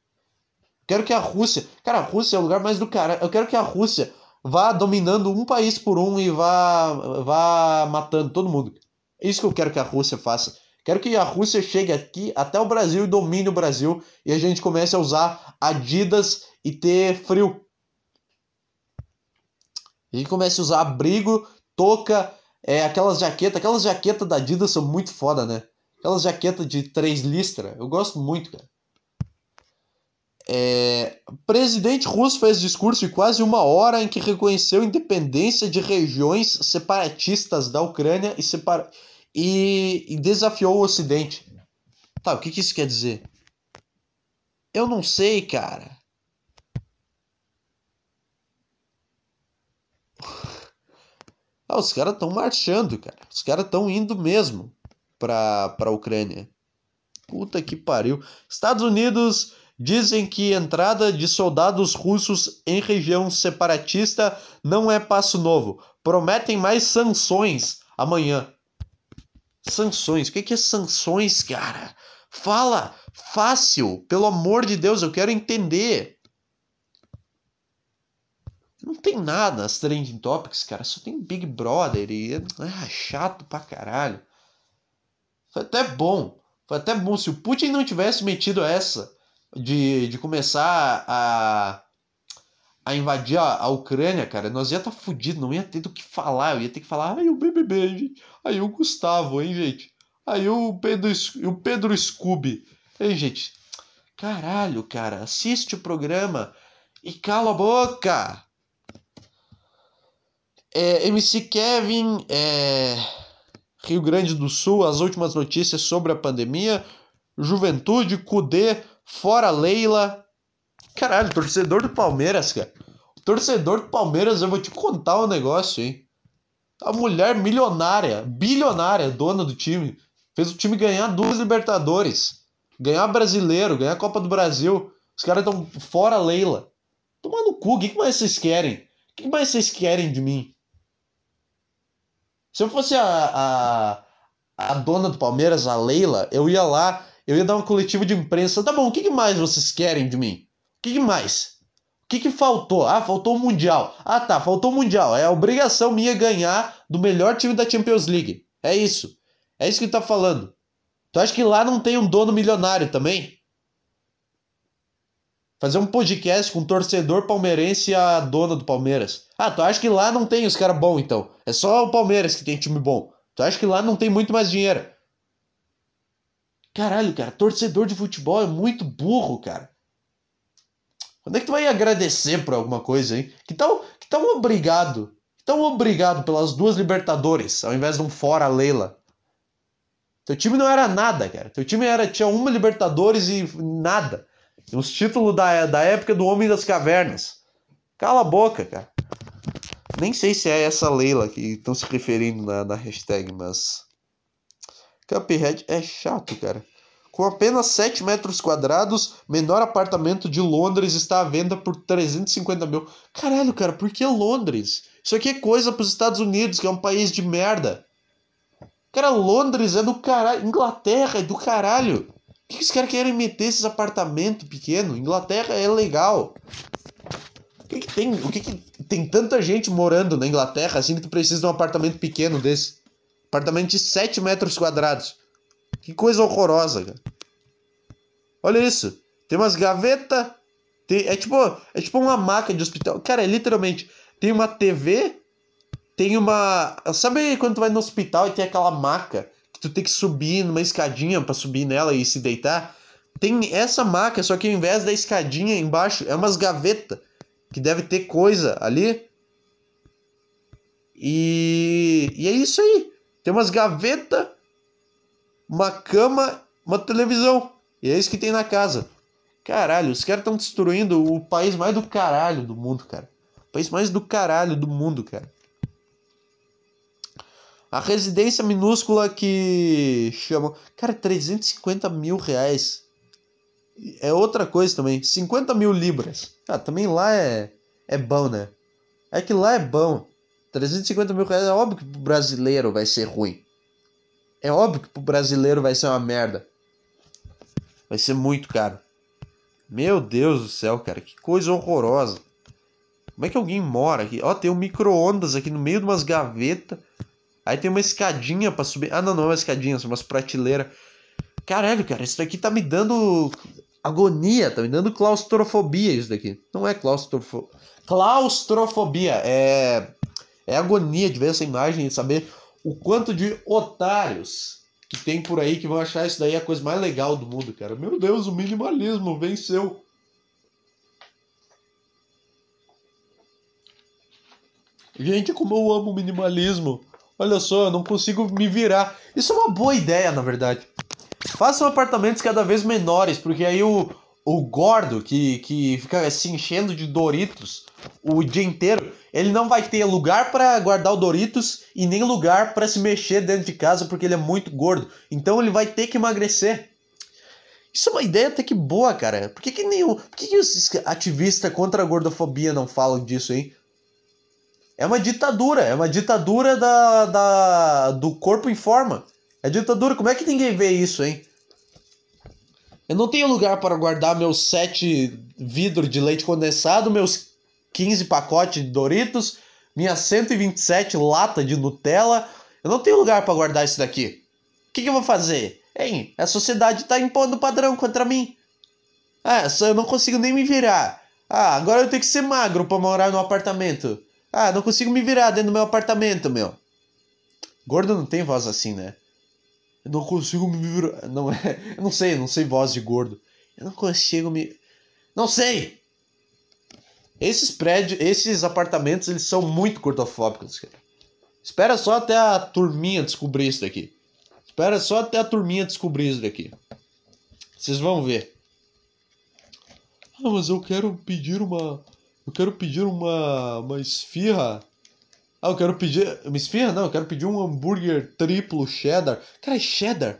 Quero que a Rússia. Cara, a Rússia é o lugar mais do cara. Eu quero que a Rússia vá dominando um país por um e vá, vá matando todo mundo. É isso que eu quero que a Rússia faça. Quero que a Rússia chegue aqui até o Brasil e domine o Brasil e a gente comece a usar Adidas e ter frio. A gente começa a usar abrigo, touca, é, aquelas jaquetas. Aquelas jaquetas da Adidas são muito foda, né? Aquelas jaquetas de três listras. Eu gosto muito, cara. É, presidente russo fez discurso de quase uma hora em que reconheceu a independência de regiões separatistas da Ucrânia e, separa... e, e desafiou o Ocidente. Tá, o que, que isso quer dizer? Eu não sei, cara. Ah, os caras estão marchando, cara. Os caras estão indo mesmo pra, pra Ucrânia. Puta que pariu. Estados Unidos dizem que entrada de soldados russos em região separatista não é passo novo. Prometem mais sanções amanhã. Sanções? O que é sanções, cara? Fala fácil, pelo amor de Deus, eu quero entender. Não tem nada nas trending topics, cara. Só tem Big Brother e. Ah, chato pra caralho. Foi até bom. Foi até bom. Se o Putin não tivesse metido essa de, de começar a. A invadir a, a Ucrânia, cara, nós ia estar tá fudido, não ia ter do que falar. Eu ia ter que falar, aí o BBB, gente. Aí o Gustavo, hein, gente. Aí o Pedro, o Pedro Scooby. Hein, gente. Caralho, cara, assiste o programa e cala a boca. É, MC Kevin, é, Rio Grande do Sul, as últimas notícias sobre a pandemia. Juventude, Cudê, fora Leila. Caralho, torcedor do Palmeiras, cara. Torcedor do Palmeiras, eu vou te contar um negócio, hein. A mulher milionária, bilionária, dona do time, fez o time ganhar duas Libertadores, ganhar brasileiro, ganhar Copa do Brasil. Os caras estão fora Leila. Tomando no cu, o que mais vocês querem? O que mais vocês querem de mim? Se eu fosse a, a, a dona do Palmeiras, a Leila, eu ia lá, eu ia dar uma coletiva de imprensa. Tá bom, o que, que mais vocês querem de mim? O que, que mais? O que, que faltou? Ah, faltou o Mundial. Ah, tá, faltou o Mundial. É a obrigação minha ganhar do melhor time da Champions League. É isso. É isso que ele tá falando. Tu acha que lá não tem um dono milionário também? Fazer um podcast com um torcedor palmeirense e a dona do Palmeiras. Ah, tu acha que lá não tem os caras bons, então? É só o Palmeiras que tem time bom. Tu acha que lá não tem muito mais dinheiro? Caralho, cara, torcedor de futebol é muito burro, cara. Quando é que tu vai agradecer por alguma coisa, hein? Que tal, que tal obrigado? Que tal obrigado pelas duas Libertadores, ao invés de um fora Leila? Teu time não era nada, cara. Teu time era, tinha uma Libertadores e nada. Os títulos da, da época do Homem das Cavernas. Cala a boca, cara. Nem sei se é essa Leila que estão se referindo na, na hashtag, mas. Cuphead é chato, cara. Com apenas 7 metros quadrados, menor apartamento de Londres está à venda por 350 mil. Caralho, cara, por que Londres? Isso aqui é coisa para os Estados Unidos, que é um país de merda. Cara, Londres é do caralho. Inglaterra é do caralho. Que os caras querem meter esses apartamentos pequenos? Inglaterra é legal. O que, que tem? O que, que tem tanta gente morando na Inglaterra assim que tu precisa de um apartamento pequeno desse? Apartamento de 7 metros quadrados. Que coisa horrorosa, cara. Olha isso. Tem umas gavetas. Tem, é, tipo, é tipo uma maca de hospital. Cara, é literalmente. Tem uma TV. Tem uma. Sabe quando tu vai no hospital e tem aquela maca tu tem que subir numa escadinha para subir nela e se deitar. Tem essa maca, só que ao invés da escadinha embaixo, é umas gavetas que deve ter coisa ali. E, e é isso aí. Tem umas gavetas, uma cama, uma televisão. E é isso que tem na casa. Caralho, os caras estão destruindo o país mais do caralho do mundo, cara. O país mais do caralho do mundo, cara. A residência minúscula que chamam. Cara, 350 mil reais. É outra coisa também. 50 mil libras. Ah, também lá é, é bom, né? É que lá é bom. 350 mil reais é óbvio que pro brasileiro vai ser ruim. É óbvio que pro brasileiro vai ser uma merda. Vai ser muito caro. Meu Deus do céu, cara. Que coisa horrorosa. Como é que alguém mora aqui? Ó, tem um micro-ondas aqui no meio de umas gavetas. Aí tem uma escadinha para subir. Ah, não, não é uma escadinha, são umas prateleiras. Caralho, cara, isso daqui tá me dando agonia, tá me dando claustrofobia isso daqui. Não é claustrofobia. Claustrofobia é é agonia de ver essa imagem e saber o quanto de otários que tem por aí que vão achar isso daí a coisa mais legal do mundo, cara. Meu Deus, o minimalismo venceu. Gente, como eu amo o minimalismo. Olha só, eu não consigo me virar. Isso é uma boa ideia, na verdade. Façam apartamentos cada vez menores, porque aí o, o gordo que, que fica se enchendo de Doritos o dia inteiro, ele não vai ter lugar para guardar o Doritos e nem lugar para se mexer dentro de casa porque ele é muito gordo. Então ele vai ter que emagrecer. Isso é uma ideia até que boa, cara. Por que, que nenhum. Por que, que os ativistas contra a gordofobia não falam disso, hein? É uma ditadura, é uma ditadura da, da, do corpo em forma. É ditadura, como é que ninguém vê isso, hein? Eu não tenho lugar para guardar meus sete vidros de leite condensado, meus 15 pacotes de Doritos, minhas 127 latas de Nutella. Eu não tenho lugar para guardar isso daqui. O que, que, eu vou fazer? Hein? A sociedade está impondo padrão contra mim. Ah, só eu não consigo nem me virar. Ah, agora eu tenho que ser magro para morar no apartamento. Ah, não consigo me virar dentro do meu apartamento, meu. Gordo não tem voz assim, né? Eu não consigo me virar. Não é. Eu não sei, não sei voz de gordo. Eu não consigo me. Não sei! Esses prédios, esses apartamentos, eles são muito gordofóbicos, cara. Espera só até a turminha descobrir isso daqui. Espera só até a turminha descobrir isso daqui. Vocês vão ver. Ah, mas eu quero pedir uma. Eu quero pedir uma. Uma esfirra. Ah, eu quero pedir. Uma esfirra? Não, eu quero pedir um hambúrguer triplo cheddar. Cara, cheddar.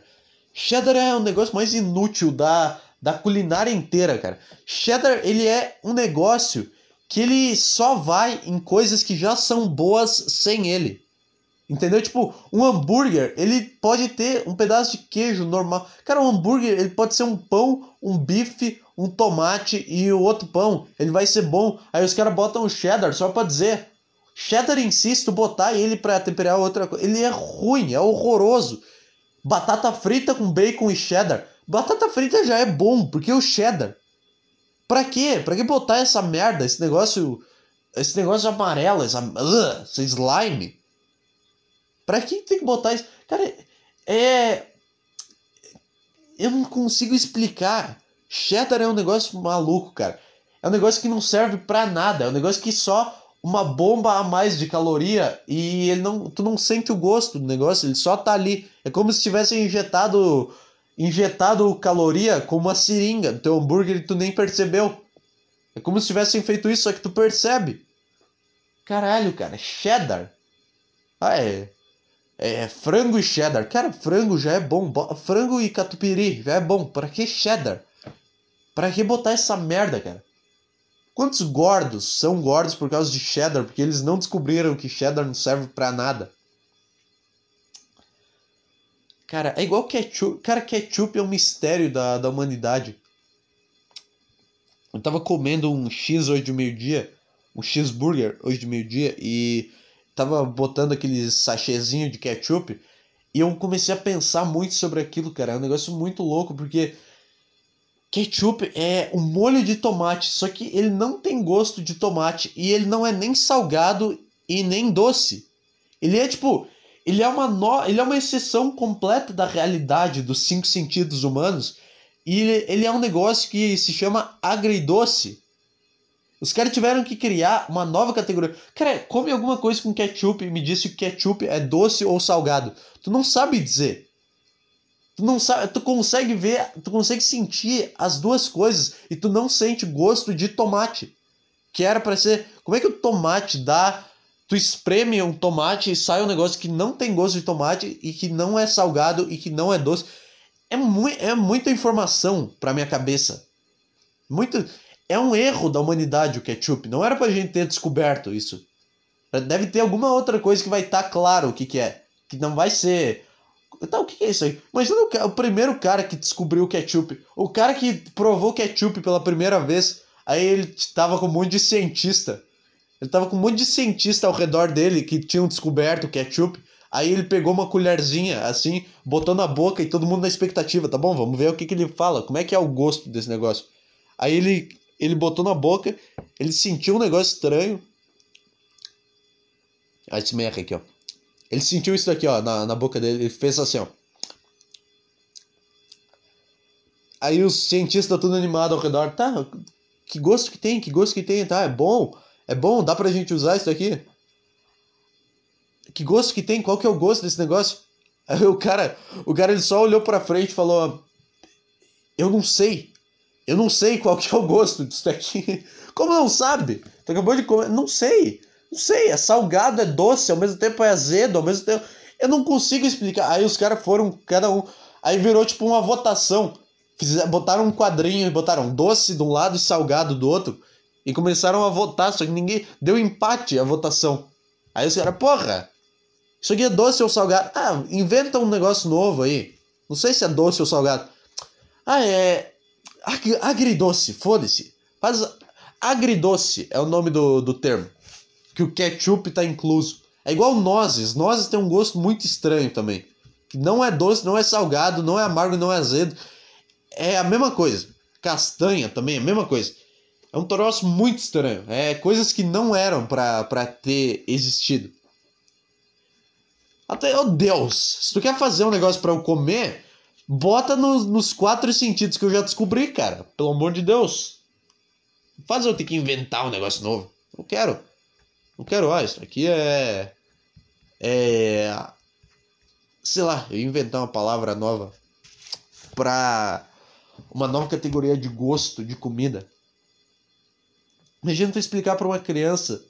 Cheddar é o negócio mais inútil da, da culinária inteira, cara. Cheddar, ele é um negócio que ele só vai em coisas que já são boas sem ele. Entendeu? Tipo, um hambúrguer, ele pode ter um pedaço de queijo normal. Cara, um hambúrguer, ele pode ser um pão, um bife, um tomate e o outro pão. Ele vai ser bom. Aí os caras botam cheddar só pra dizer. Cheddar em si, se tu botar ele pra temperar outra coisa, ele é ruim, é horroroso. Batata frita com bacon e cheddar. Batata frita já é bom, porque o cheddar. Pra quê? Pra que botar essa merda, esse negócio. Esse negócio amarelo, essa, uh, esse slime? Pra que tem que botar isso? Cara, é. Eu não consigo explicar. Cheddar é um negócio maluco, cara. É um negócio que não serve pra nada. É um negócio que só uma bomba a mais de caloria e ele não, tu não sente o gosto do negócio, ele só tá ali. É como se tivessem injetado injetado caloria com uma seringa no teu hambúrguer e tu nem percebeu. É como se tivessem feito isso, só que tu percebe. Caralho, cara, cheddar. Ah, é. É frango e cheddar. Cara, frango já é bom. Frango e catupiry já é bom. Pra que cheddar? Pra que botar essa merda, cara? Quantos gordos são gordos por causa de cheddar? Porque eles não descobriram que cheddar não serve pra nada. Cara, é igual ketchup. Cara, ketchup é um mistério da, da humanidade. Eu tava comendo um X hoje de meio-dia, um cheeseburger hoje de meio-dia, e tava botando aquele sachêzinho de ketchup, e eu comecei a pensar muito sobre aquilo, cara. É um negócio muito louco, porque ketchup é um molho de tomate, só que ele não tem gosto de tomate, e ele não é nem salgado e nem doce. Ele é tipo, ele é uma no... ele é uma exceção completa da realidade dos cinco sentidos humanos e ele, é um negócio que se chama agridoce. Os caras tiveram que criar uma nova categoria. Cara, come alguma coisa com ketchup e me diz se o ketchup é doce ou salgado. Tu não sabe dizer. Tu não sabe, tu consegue ver, tu consegue sentir as duas coisas e tu não sente gosto de tomate. Que era para ser, como é que o tomate dá tu espreme um tomate e sai um negócio que não tem gosto de tomate e que não é salgado e que não é doce. É, mu é muita informação para minha cabeça. Muito é um erro da humanidade o ketchup. Não era pra gente ter descoberto isso. Deve ter alguma outra coisa que vai estar tá claro o que, que é. Que não vai ser. Então, o que, que é isso aí? Imagina o, o primeiro cara que descobriu o ketchup. O cara que provou ketchup pela primeira vez. Aí ele tava com um monte de cientista ele tava com um monte de cientista ao redor dele que tinham descoberto o ketchup. Aí ele pegou uma colherzinha, assim, botou na boca e todo mundo na expectativa, tá bom? Vamos ver o que, que ele fala, como é que é o gosto desse negócio. Aí ele, ele botou na boca, ele sentiu um negócio estranho. Ah, esse merda aqui, ó. Ele sentiu isso daqui, ó, na, na boca dele, ele fez assim, ó. Aí os cientistas tudo animado ao redor, tá, que gosto que tem, que gosto que tem, tá, é bom. É bom? Dá pra gente usar isso aqui? Que gosto que tem? Qual que é o gosto desse negócio? Aí o cara, o cara ele só olhou pra frente e falou: Eu não sei. Eu não sei qual que é o gosto disso daqui. Como não sabe? Tu acabou de comer. Não sei. Não sei. É salgado, é doce, ao mesmo tempo é azedo, ao mesmo tempo. Eu não consigo explicar. Aí os caras foram, cada um. Aí virou tipo uma votação. Botaram um quadrinho e botaram doce de um lado e salgado do outro. E começaram a votar, só que ninguém. Deu empate a votação. Aí os caras, porra, isso aqui é doce ou salgado? Ah, inventa um negócio novo aí. Não sei se é doce ou salgado. Ah, é. Ag agridoce, foda-se. Faz. Agridoce é o nome do, do termo. Que o ketchup tá incluso. É igual nozes. Nozes tem um gosto muito estranho também. Que não é doce, não é salgado, não é amargo, não é azedo. É a mesma coisa. Castanha também é a mesma coisa. É um troço muito estranho. É coisas que não eram para ter existido. Até, oh Deus, se tu quer fazer um negócio para eu comer, bota no, nos quatro sentidos que eu já descobri, cara. Pelo amor de Deus. Faz eu ter que inventar um negócio novo. Não quero. Não quero, ó, isso aqui é. É. Sei lá, eu inventar uma palavra nova pra uma nova categoria de gosto de comida. Imagina tu explicar para uma criança.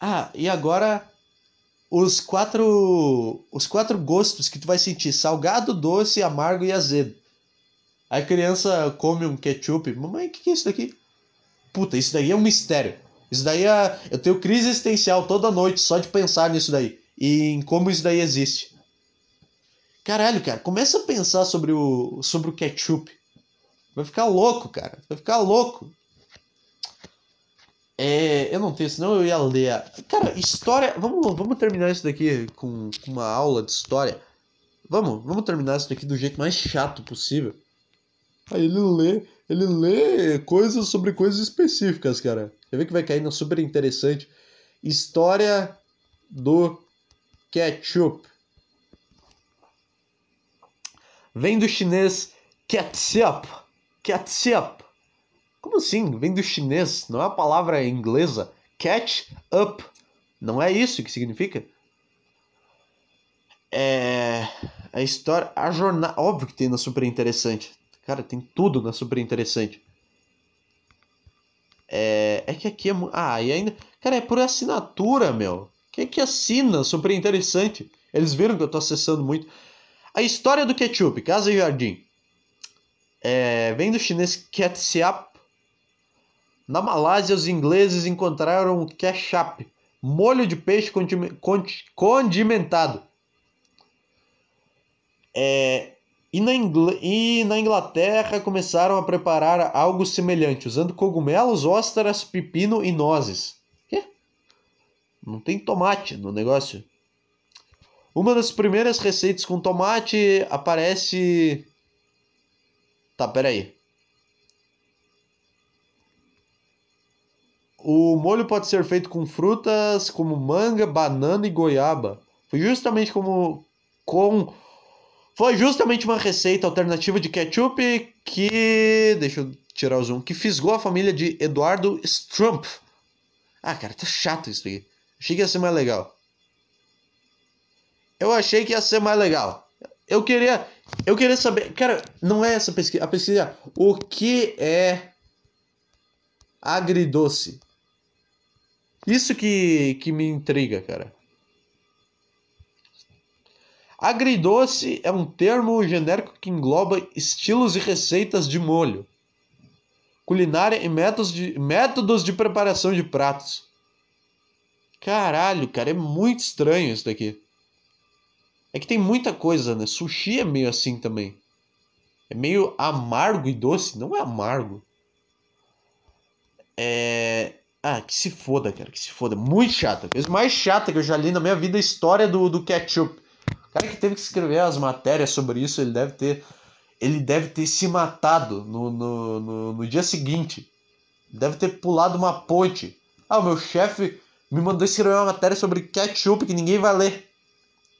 Ah, e agora os quatro os quatro gostos que tu vai sentir: salgado, doce, amargo e azedo. A criança come um ketchup. Mamãe, o que, que é isso daqui? Puta, isso daí é um mistério. Isso daí é. Eu tenho crise existencial toda noite só de pensar nisso daí. E em como isso daí existe. Caralho, cara, começa a pensar sobre o, sobre o ketchup. Vai ficar louco, cara. Vai ficar louco. É, eu não tenho, senão eu ia ler. Cara, história. Vamos, vamos terminar isso daqui com, com uma aula de história. Vamos, vamos terminar isso daqui do jeito mais chato possível. Aí ele lê, ele lê coisas sobre coisas específicas, cara. Você vê que vai cair na super interessante. História do ketchup. Vem do chinês ketchup. Ketchup como assim? Vem do chinês, não é a palavra inglesa. Catch up. Não é isso que significa? É. A história. A jornada. Óbvio que tem na super interessante. Cara, tem tudo na super interessante. É. É que aqui é. Ah, e ainda. Cara, é por assinatura, meu. Quem é que assina? Super interessante. Eles viram que eu tô acessando muito. A história do ketchup, Casa e Jardim. É, vem do chinês ketchup, na Malásia, os ingleses encontraram o ketchup, molho de peixe condimentado. É, e, na e na Inglaterra começaram a preparar algo semelhante, usando cogumelos, ostras, pepino e nozes. Quê? Não tem tomate no negócio. Uma das primeiras receitas com tomate aparece. Tá, peraí. O molho pode ser feito com frutas como manga, banana e goiaba. Foi justamente como com foi justamente uma receita alternativa de ketchup que deixa eu tirar o zoom, que fisgou a família de Eduardo Strumpf. Ah, cara, tá chato isso aqui. Achei que ia ser mais legal. Eu achei que ia ser mais legal. Eu queria, eu queria saber, cara, não é essa pesquisa, a pesquisa o que é agridoce. Isso que, que me intriga, cara. Agridoce é um termo genérico que engloba estilos e receitas de molho, culinária e métodos de, métodos de preparação de pratos. Caralho, cara, é muito estranho isso daqui. É que tem muita coisa, né? Sushi é meio assim também. É meio amargo e doce. Não é amargo. É. Ah, que se foda, cara, que se foda. Muito chata. A coisa mais chata que eu já li na minha vida a história do, do ketchup. O cara que teve que escrever as matérias sobre isso, ele deve ter. Ele deve ter se matado no, no, no, no dia seguinte. Deve ter pulado uma ponte. Ah, o meu chefe me mandou escrever uma matéria sobre ketchup que ninguém vai ler.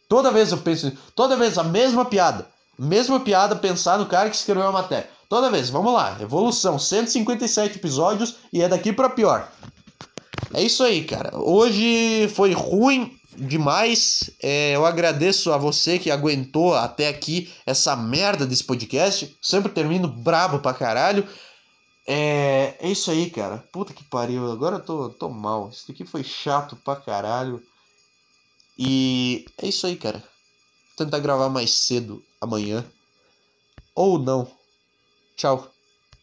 Toda vez eu penso, toda vez a mesma piada. Mesma piada pensar no cara que escreveu a matéria. Toda vez, vamos lá. Evolução, 157 episódios e é daqui para pior. É isso aí, cara. Hoje foi ruim demais. É, eu agradeço a você que aguentou até aqui essa merda desse podcast. Sempre termino brabo pra caralho. É, é isso aí, cara. Puta que pariu. Agora eu tô, tô mal. Isso aqui foi chato pra caralho. E é isso aí, cara. Vou tentar gravar mais cedo amanhã. Ou não. Tchau.